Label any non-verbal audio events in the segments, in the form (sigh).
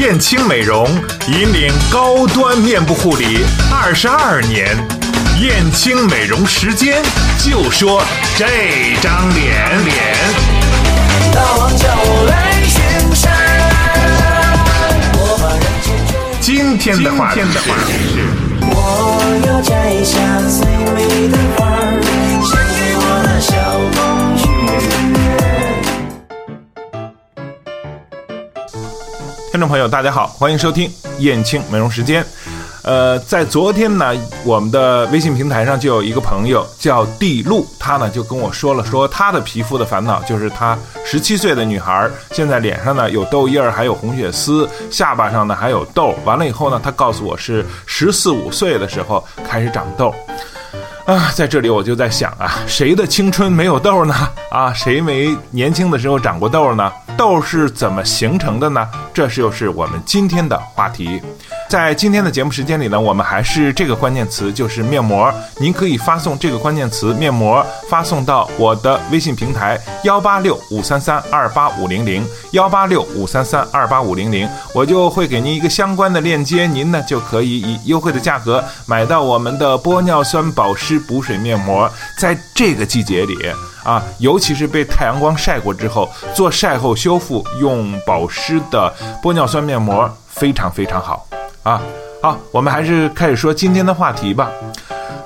燕青美容引领高端面部护理二十二年，燕青美容时间就说这张脸脸。大王叫我来巡山，我把人间追。今天的话题是，我要摘下最美的花，众朋友，大家好，欢迎收听燕青美容时间。呃，在昨天呢，我们的微信平台上就有一个朋友叫地露，他呢就跟我说了，说他的皮肤的烦恼就是他十七岁的女孩，现在脸上呢有痘印儿，还有红血丝，下巴上呢还有痘。完了以后呢，他告诉我是十四五岁的时候开始长痘。啊，在这里我就在想啊，谁的青春没有痘呢？啊，谁没年轻的时候长过痘呢？痘是怎么形成的呢？这就是我们今天的话题。在今天的节目时间里呢，我们还是这个关键词，就是面膜。您可以发送这个关键词“面膜”发送到我的微信平台幺八六五三三二八五零零幺八六五三三二八五零零，我就会给您一个相关的链接，您呢就可以以优惠的价格买到我们的玻尿酸保湿补水面膜。在这个季节里啊，尤其是被太阳光晒过之后，做晒后修复用保湿的玻尿酸面膜非常非常好。啊，好，我们还是开始说今天的话题吧。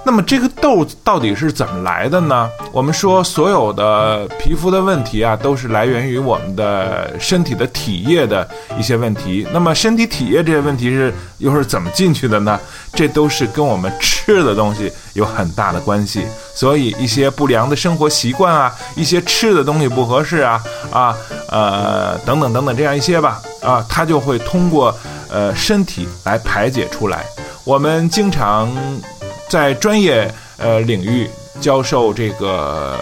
那么这个痘到底是怎么来的呢？我们说所有的皮肤的问题啊，都是来源于我们的身体的体液的一些问题。那么身体体液这些问题是又是怎么进去的呢？这都是跟我们吃的东西有很大的关系。所以一些不良的生活习惯啊，一些吃的东西不合适啊，啊，呃，等等等等这样一些吧，啊，它就会通过。呃，身体来排解出来。我们经常在专业呃领域教授这个。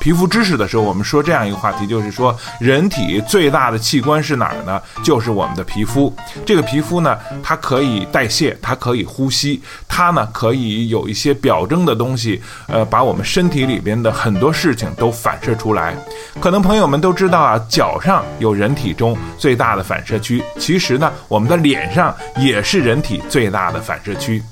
皮肤知识的时候，我们说这样一个话题，就是说人体最大的器官是哪儿呢？就是我们的皮肤。这个皮肤呢，它可以代谢，它可以呼吸，它呢可以有一些表征的东西，呃，把我们身体里边的很多事情都反射出来。可能朋友们都知道啊，脚上有人体中最大的反射区，其实呢，我们的脸上也是人体最大的反射区。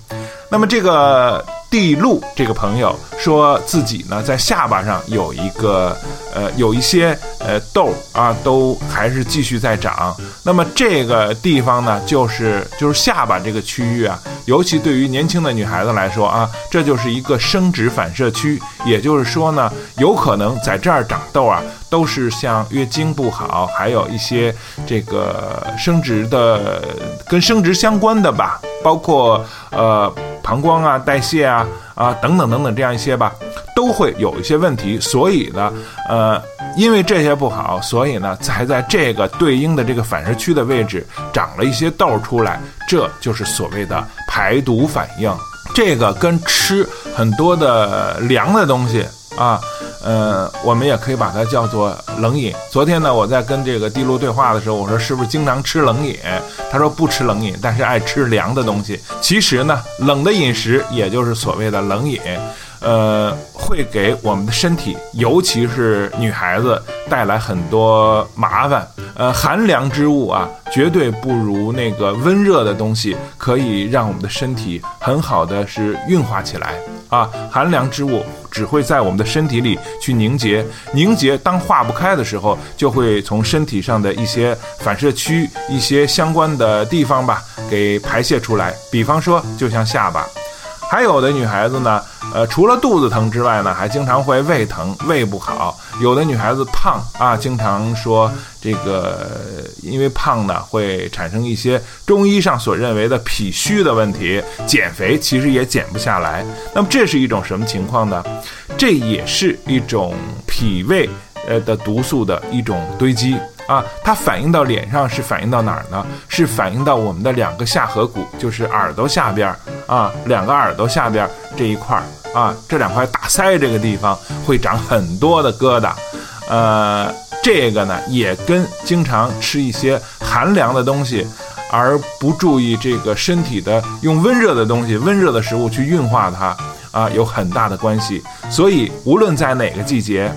那么这个。地路这个朋友说自己呢，在下巴上有一个，呃，有一些呃痘啊，都还是继续在长。那么这个地方呢，就是就是下巴这个区域啊，尤其对于年轻的女孩子来说啊，这就是一个生殖反射区。也就是说呢，有可能在这儿长痘啊，都是像月经不好，还有一些这个生殖的跟生殖相关的吧，包括呃。膀胱啊，代谢啊，啊等等等等，这样一些吧，都会有一些问题。所以呢，呃，因为这些不好，所以呢，才在这个对应的这个反射区的位置长了一些痘出来。这就是所谓的排毒反应。这个跟吃很多的凉的东西啊。呃，我们也可以把它叫做冷饮。昨天呢，我在跟这个地路对话的时候，我说是不是经常吃冷饮？他说不吃冷饮，但是爱吃凉的东西。其实呢，冷的饮食也就是所谓的冷饮，呃，会给我们的身体，尤其是女孩子带来很多麻烦。呃，寒凉之物啊，绝对不如那个温热的东西可以让我们的身体很好的是运化起来啊。寒凉之物。只会在我们的身体里去凝结，凝结当化不开的时候，就会从身体上的一些反射区、一些相关的地方吧，给排泄出来。比方说，就像下巴。还有的女孩子呢，呃，除了肚子疼之外呢，还经常会胃疼，胃不好。有的女孩子胖啊，经常说这个，因为胖呢会产生一些中医上所认为的脾虚的问题，减肥其实也减不下来。那么这是一种什么情况呢？这也是一种脾胃呃的毒素的一种堆积。啊，它反映到脸上是反映到哪儿呢？是反映到我们的两个下颌骨，就是耳朵下边儿啊，两个耳朵下边儿这一块儿啊，这两块大腮这个地方会长很多的疙瘩，呃，这个呢也跟经常吃一些寒凉的东西，而不注意这个身体的用温热的东西、温热的食物去运化它啊，有很大的关系。所以无论在哪个季节。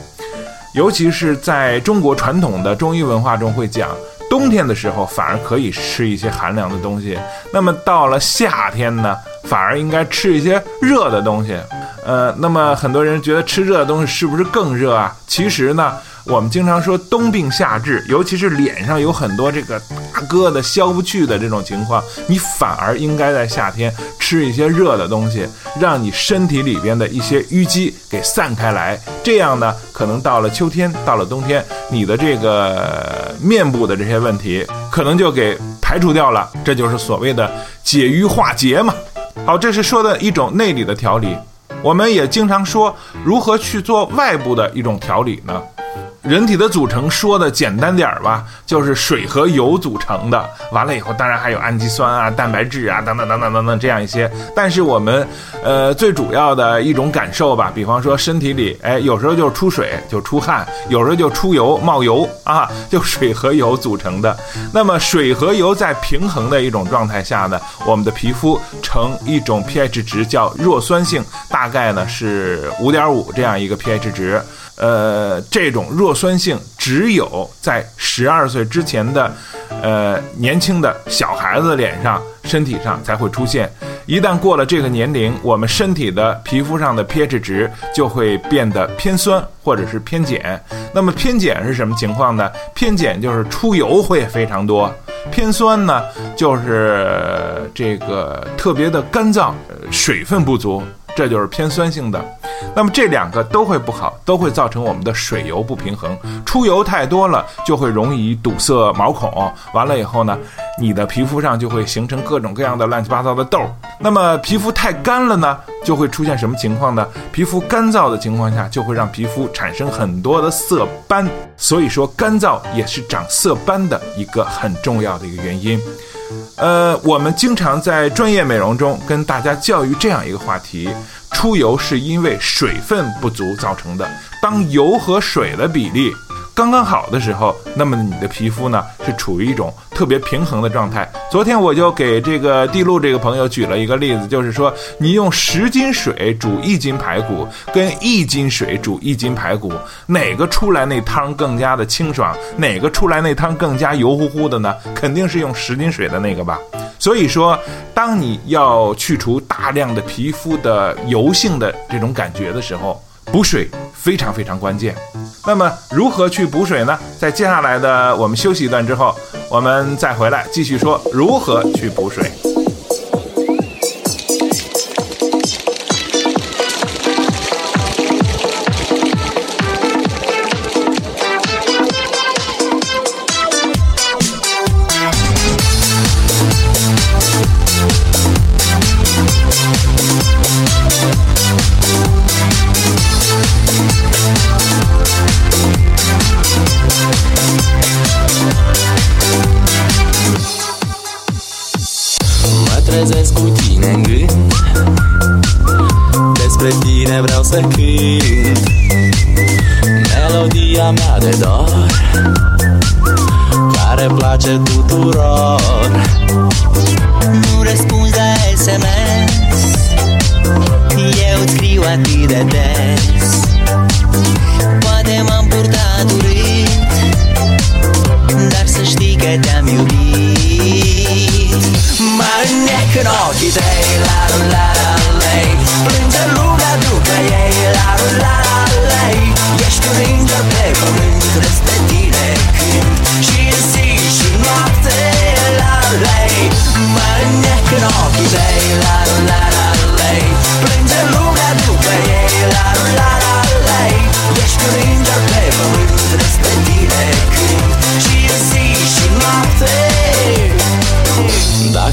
尤其是在中国传统的中医文化中，会讲冬天的时候反而可以吃一些寒凉的东西。那么到了夏天呢，反而应该吃一些热的东西。呃，那么很多人觉得吃热的东西是不是更热啊？其实呢。我们经常说冬病夏治，尤其是脸上有很多这个大疙瘩消不去的这种情况，你反而应该在夏天吃一些热的东西，让你身体里边的一些淤积给散开来。这样呢，可能到了秋天，到了冬天，你的这个面部的这些问题可能就给排除掉了。这就是所谓的解瘀化结嘛。好，这是说的一种内里的调理。我们也经常说，如何去做外部的一种调理呢？人体的组成说的简单点儿吧，就是水和油组成的。完了以后，当然还有氨基酸啊、蛋白质啊等等等等等等这样一些。但是我们，呃，最主要的一种感受吧，比方说身体里，哎，有时候就出水就出汗，有时候就出油冒油啊，就水和油组成的。那么水和油在平衡的一种状态下呢，我们的皮肤呈一种 pH 值叫弱酸性，大概呢是五点五这样一个 pH 值。呃，这种弱酸性只有在十二岁之前的，呃，年轻的小孩子脸上、身体上才会出现。一旦过了这个年龄，我们身体的皮肤上的 pH 值就会变得偏酸或者是偏碱。那么偏碱是什么情况呢？偏碱就是出油会非常多，偏酸呢就是这个特别的干燥，水分不足，这就是偏酸性的。那么这两个都会不好，都会造成我们的水油不平衡，出油太多了就会容易堵塞毛孔，完了以后呢，你的皮肤上就会形成各种各样的乱七八糟的痘。那么皮肤太干了呢，就会出现什么情况呢？皮肤干燥的情况下，就会让皮肤产生很多的色斑。所以说，干燥也是长色斑的一个很重要的一个原因。呃，我们经常在专业美容中跟大家教育这样一个话题。出油是因为水分不足造成的。当油和水的比例刚刚好的时候，那么你的皮肤呢是处于一种特别平衡的状态。昨天我就给这个地路这个朋友举了一个例子，就是说你用十斤水煮一斤排骨，跟一斤水煮一斤排骨，哪个出来那汤更加的清爽？哪个出来那汤更加油乎乎的呢？肯定是用十斤水的那个吧。所以说，当你要去除大量的皮肤的油性的这种感觉的时候，补水非常非常关键。那么，如何去补水呢？在接下来的我们休息一段之后，我们再回来继续说如何去补水。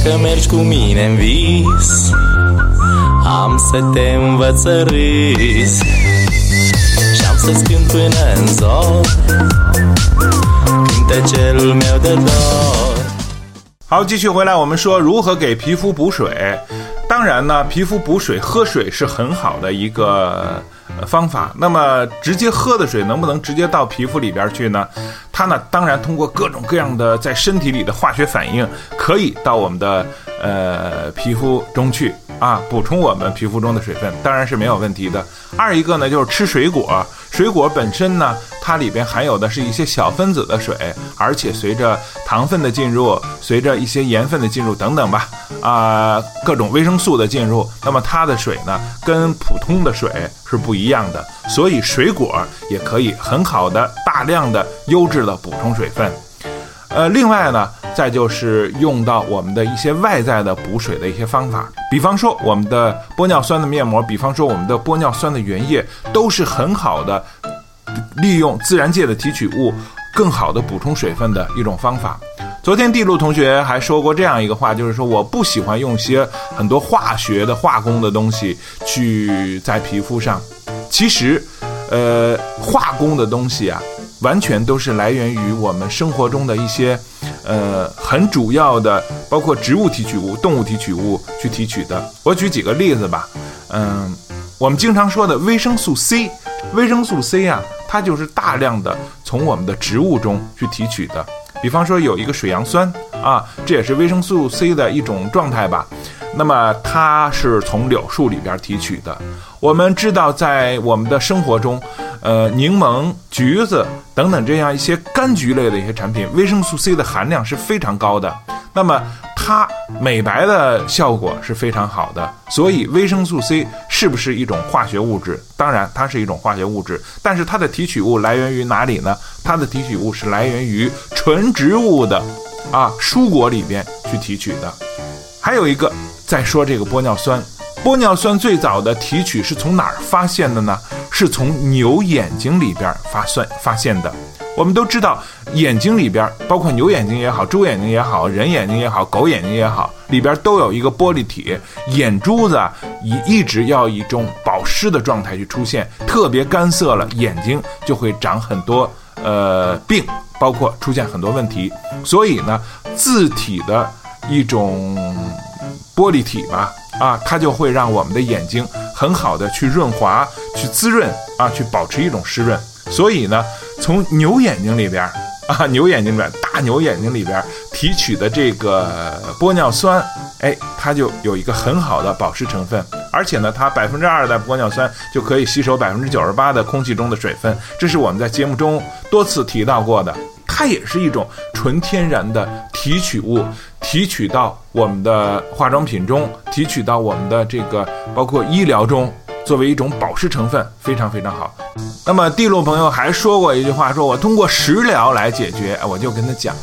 Dacă mergi cu mine în vis Am să te învăț să râzi Și am să-ți cânt până în zor Cântecelul meu de dor 好，继续回来，我们说如何给皮肤补水。当然呢，皮肤补水，喝水是很好的一个方法。那么，直接喝的水能不能直接到皮肤里边去呢？它呢，当然通过各种各样的在身体里的化学反应，可以到我们的呃皮肤中去啊，补充我们皮肤中的水分，当然是没有问题的。二一个呢，就是吃水果。水果本身呢，它里边含有的是一些小分子的水，而且随着糖分的进入，随着一些盐分的进入等等吧，啊，各种维生素的进入，那么它的水呢，跟普通的水是不一样的，所以水果也可以很好的、大量的、优质的补充水分。呃，另外呢，再就是用到我们的一些外在的补水的一些方法，比方说我们的玻尿酸的面膜，比方说我们的玻尿酸的原液，都是很好的利用自然界的提取物，更好的补充水分的一种方法。昨天地路同学还说过这样一个话，就是说我不喜欢用些很多化学的化工的东西去在皮肤上。其实，呃，化工的东西啊。完全都是来源于我们生活中的一些，呃，很主要的，包括植物提取物、动物提取物去提取的。我举几个例子吧，嗯，我们经常说的维生素 C，维生素 C 啊，它就是大量的从我们的植物中去提取的。比方说有一个水杨酸啊，这也是维生素 C 的一种状态吧。那么它是从柳树里边提取的。我们知道，在我们的生活中，呃，柠檬、橘子等等这样一些柑橘类的一些产品，维生素 C 的含量是非常高的。那么它美白的效果是非常好的。所以维生素 C 是不是一种化学物质？当然，它是一种化学物质。但是它的提取物来源于哪里呢？它的提取物是来源于纯植物的，啊，蔬果里边去提取的。还有一个，再说这个玻尿酸。玻尿酸最早的提取是从哪儿发现的呢？是从牛眼睛里边发算发现的。我们都知道，眼睛里边，包括牛眼睛也好，猪眼睛也好，人眼睛也好，狗眼睛也好，里边都有一个玻璃体。眼珠子以一直要以一种保湿的状态去出现，特别干涩了，眼睛就会长很多呃病，包括出现很多问题。所以呢，自体的一种玻璃体吧。啊它就会让我们的眼睛很好的去润滑、去滋润啊，去保持一种湿润。所以呢，从牛眼睛里边 (laughs) 啊，牛眼睛里边大牛眼睛里边提取的这个玻尿酸，哎，它就有一个很好的保湿成分。而且呢，它百分之二的玻尿酸就可以吸收百分之九十八的空气中的水分，这是我们在节目中多次提到过的。它也是一种纯天然的提取物，提取到我们的化妆品中，提取到我们的这个包括医疗中，作为一种保湿成分，非常非常好。那么地路朋友还说过一句话，说我通过食疗来解决，我就跟他讲，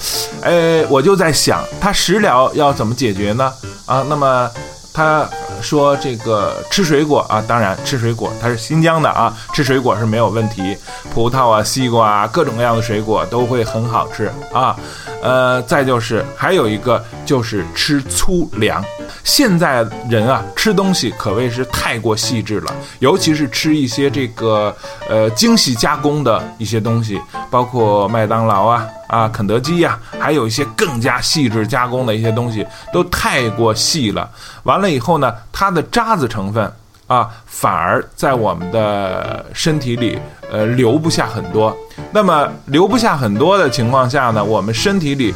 呃，我就在想，他食疗要怎么解决呢？啊，那么他。说这个吃水果啊，当然吃水果，它是新疆的啊，吃水果是没有问题，葡萄啊、西瓜啊，各种各样的水果都会很好吃啊。呃，再就是还有一个就是吃粗粮。现在人啊，吃东西可谓是太过细致了，尤其是吃一些这个呃精细加工的一些东西，包括麦当劳啊。啊，肯德基呀，还有一些更加细致加工的一些东西，都太过细了。完了以后呢，它的渣子成分啊，反而在我们的身体里，呃，留不下很多。那么留不下很多的情况下呢，我们身体里，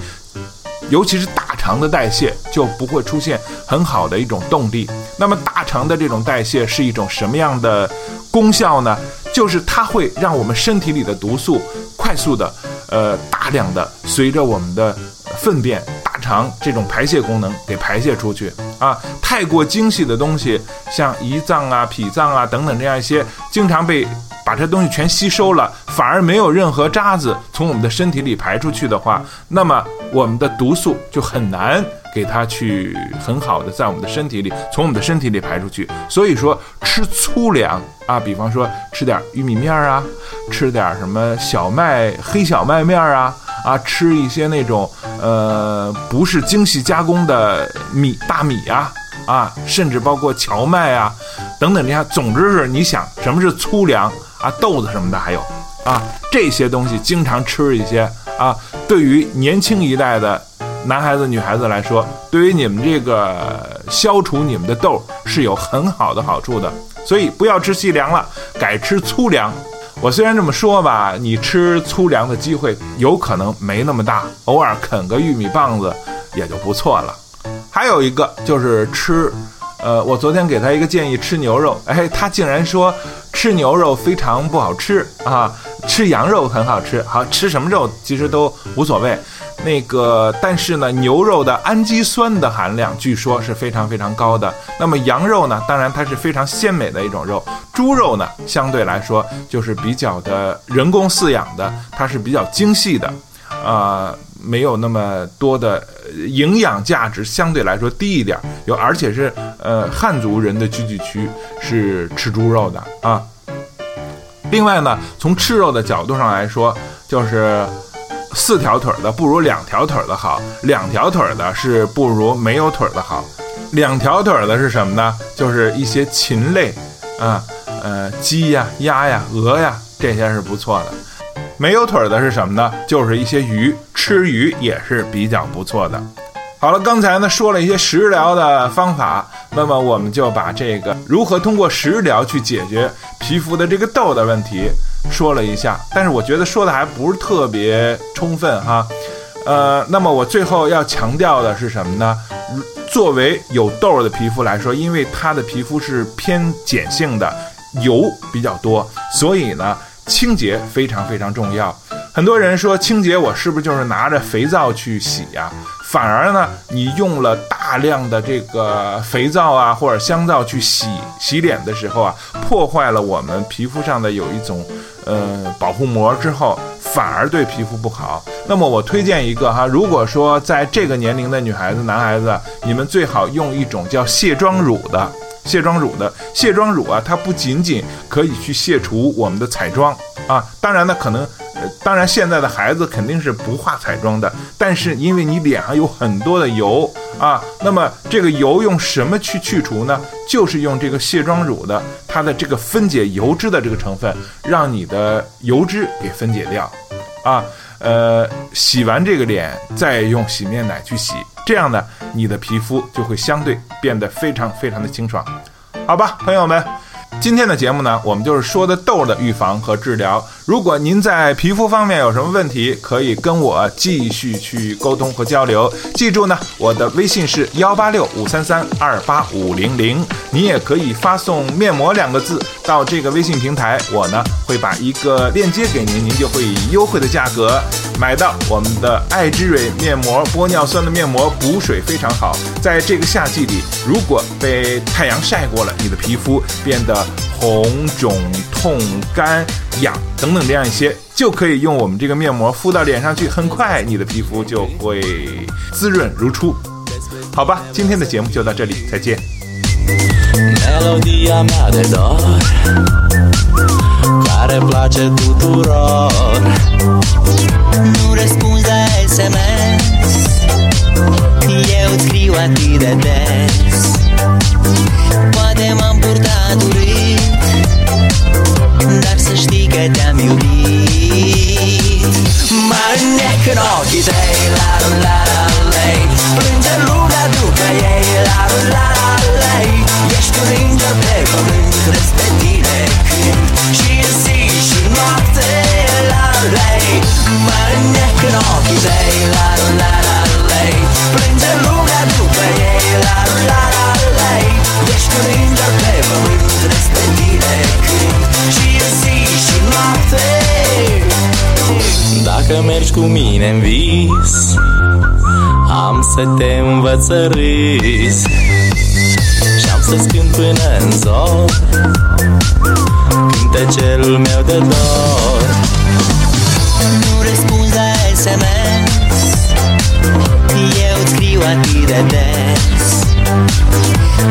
尤其是大肠的代谢就不会出现很好的一种动力。那么大肠的这种代谢是一种什么样的功效呢？就是它会让我们身体里的毒素快速的。呃，大量的随着我们的粪便、大肠这种排泄功能给排泄出去啊，太过精细的东西，像胰脏啊、脾脏啊等等这样一些，经常被把这东西全吸收了，反而没有任何渣子从我们的身体里排出去的话，那么我们的毒素就很难。给它去很好的在我们的身体里，从我们的身体里排出去。所以说吃粗粮啊，比方说吃点玉米面儿啊，吃点什么小麦黑小麦面儿啊，啊，吃一些那种呃不是精细加工的米大米呀，啊，甚至包括荞麦啊等等这样。总之是你想什么是粗粮啊，豆子什么的还有啊这些东西经常吃一些啊，对于年轻一代的。男孩子、女孩子来说，对于你们这个消除你们的痘是有很好的好处的，所以不要吃细粮了，改吃粗粮。我虽然这么说吧，你吃粗粮的机会有可能没那么大，偶尔啃个玉米棒子也就不错了。还有一个就是吃，呃，我昨天给他一个建议，吃牛肉，哎，他竟然说。吃牛肉非常不好吃啊，吃羊肉很好吃。好吃什么肉其实都无所谓。那个，但是呢，牛肉的氨基酸的含量据说是非常非常高的。那么羊肉呢，当然它是非常鲜美的一种肉。猪肉呢，相对来说就是比较的人工饲养的，它是比较精细的，啊，没有那么多的营养价值，相对来说低一点。有而且是呃汉族人的聚集区是吃猪肉的啊。另外呢，从吃肉的角度上来说，就是四条腿的不如两条腿的好，两条腿的是不如没有腿的好。两条腿的是什么呢？就是一些禽类，啊，呃，鸡呀、鸭呀、鹅呀，这些是不错的。没有腿儿的是什么呢？就是一些鱼，吃鱼也是比较不错的。好了，刚才呢说了一些食疗的方法，那么我们就把这个如何通过食疗去解决皮肤的这个痘的问题说了一下，但是我觉得说的还不是特别充分哈。呃，那么我最后要强调的是什么呢？作为有痘的皮肤来说，因为它的皮肤是偏碱性的，油比较多，所以呢，清洁非常非常重要。很多人说清洁，我是不是就是拿着肥皂去洗呀？反而呢，你用了大量的这个肥皂啊或者香皂去洗洗脸的时候啊，破坏了我们皮肤上的有一种呃保护膜之后，反而对皮肤不好。那么我推荐一个哈，如果说在这个年龄的女孩子、男孩子，你们最好用一种叫卸妆乳的。卸妆乳的卸妆乳啊，它不仅仅可以去卸除我们的彩妆啊，当然呢，可能，呃，当然现在的孩子肯定是不化彩妆的，但是因为你脸上有很多的油啊，那么这个油用什么去去除呢？就是用这个卸妆乳的它的这个分解油脂的这个成分，让你的油脂给分解掉，啊，呃，洗完这个脸再用洗面奶去洗。这样呢，你的皮肤就会相对变得非常非常的清爽，好吧，朋友们。今天的节目呢，我们就是说的痘的预防和治疗。如果您在皮肤方面有什么问题，可以跟我继续去沟通和交流。记住呢，我的微信是幺八六五三三二八五零零。你也可以发送“面膜”两个字到这个微信平台，我呢会把一个链接给您，您就会以优惠的价格买到我们的爱之蕊面膜。玻尿酸的面膜补水非常好，在这个夏季里，如果被太阳晒过了，你的皮肤变得红肿、痛、干、痒等等这样一些，就可以用我们这个面膜敷到脸上去，很快你的皮肤就会滋润如初。好吧，今天的节目就到这里，再见。Care place tuturor Nu răspunzi la SMS Eu scriu atât de des Dacă mergi cu mine în vis. Am să te învăț să râzi Și-am să-ți cânt până în zor Cântecelul meu de dor. Nu răspunzi la SMS Eu îți scriu atât de des.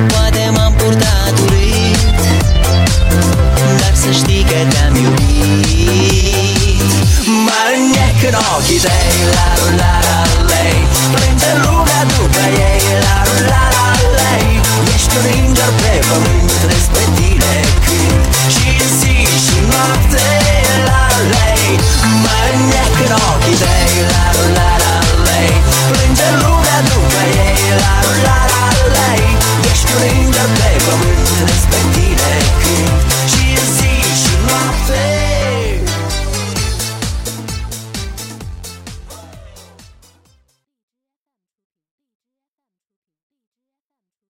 Poate m-am purtat urât Dar să știi că te-am iubit în ochii tăi La la, la, lei Plânge lumea după ei La la, la, lei Ești un înger pe pământ Despre tine cânt Și zi și noapte La lei Mă înnec în ochii tăi La la, la, lei Plânge lumea după ei La la, la, lei Ești un înger pe pământ Despre tine cânt Și zi și noapte